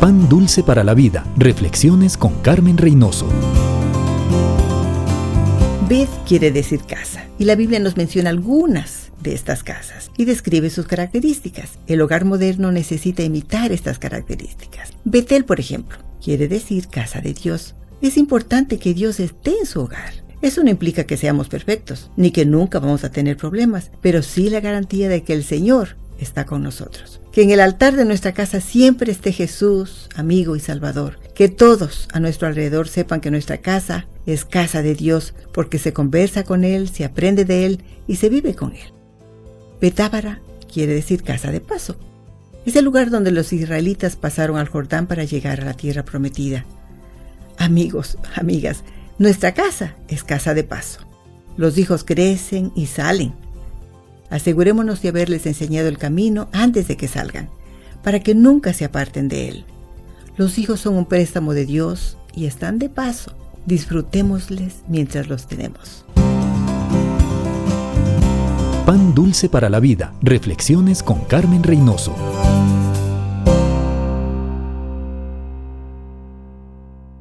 Pan Dulce para la Vida. Reflexiones con Carmen Reynoso. Beth quiere decir casa, y la Biblia nos menciona algunas de estas casas y describe sus características. El hogar moderno necesita imitar estas características. Betel, por ejemplo, quiere decir casa de Dios. Es importante que Dios esté en su hogar. Eso no implica que seamos perfectos, ni que nunca vamos a tener problemas, pero sí la garantía de que el Señor está con nosotros. Que en el altar de nuestra casa siempre esté Jesús, amigo y Salvador. Que todos a nuestro alrededor sepan que nuestra casa es casa de Dios porque se conversa con Él, se aprende de Él y se vive con Él. Betábara quiere decir casa de paso. Es el lugar donde los israelitas pasaron al Jordán para llegar a la tierra prometida. Amigos, amigas, nuestra casa es casa de paso. Los hijos crecen y salen, Asegurémonos de haberles enseñado el camino antes de que salgan, para que nunca se aparten de él. Los hijos son un préstamo de Dios y están de paso. Disfrutémosles mientras los tenemos. Pan dulce para la vida. Reflexiones con Carmen Reynoso.